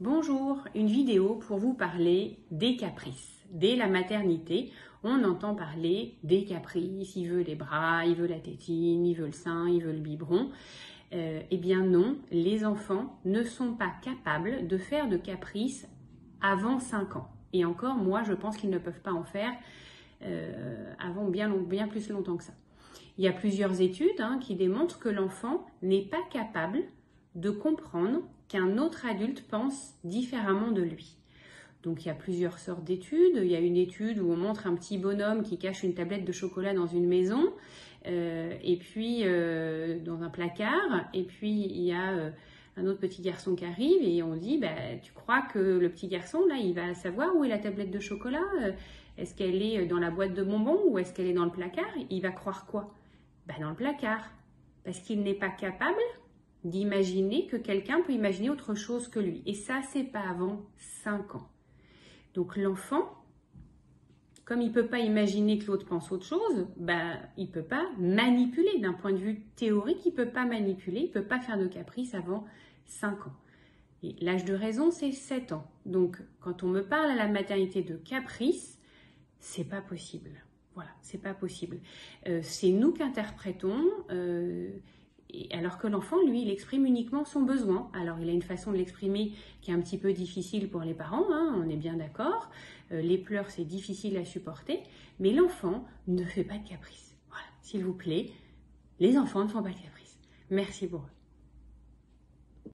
Bonjour, une vidéo pour vous parler des caprices. Dès la maternité, on entend parler des caprices. Il veut les bras, il veut la tétine, il veut le sein, il veut le biberon. Euh, eh bien non, les enfants ne sont pas capables de faire de caprices avant 5 ans. Et encore, moi, je pense qu'ils ne peuvent pas en faire euh, avant bien, plus longtemps que ça. Il y a plusieurs études hein, qui démontrent que l'enfant n'est pas capable de comprendre qu'un autre adulte pense différemment de lui. Donc il y a plusieurs sortes d'études. Il y a une étude où on montre un petit bonhomme qui cache une tablette de chocolat dans une maison, euh, et puis euh, dans un placard, et puis il y a euh, un autre petit garçon qui arrive et on dit bah, tu crois que le petit garçon là il va savoir où est la tablette de chocolat Est-ce qu'elle est dans la boîte de bonbons ou est-ce qu'elle est dans le placard? Il va croire quoi? Bah, Dans le placard. Parce qu'il n'est pas capable d'imaginer que quelqu'un peut imaginer autre chose que lui. Et ça, c'est pas avant 5 ans. Donc l'enfant, comme il ne peut pas imaginer que l'autre pense autre chose, ben, il ne peut pas manipuler. D'un point de vue théorique, il ne peut pas manipuler, il ne peut pas faire de caprice avant 5 ans. Et l'âge de raison, c'est 7 ans. Donc, quand on me parle à la maternité de caprice, c'est pas possible. Voilà, c'est pas possible. Euh, c'est nous qu'interprétons. Euh, alors que l'enfant, lui, il exprime uniquement son besoin. Alors, il a une façon de l'exprimer qui est un petit peu difficile pour les parents, hein, on est bien d'accord. Euh, les pleurs, c'est difficile à supporter, mais l'enfant ne fait pas de caprice. Voilà, s'il vous plaît, les enfants ne font pas de caprice. Merci pour.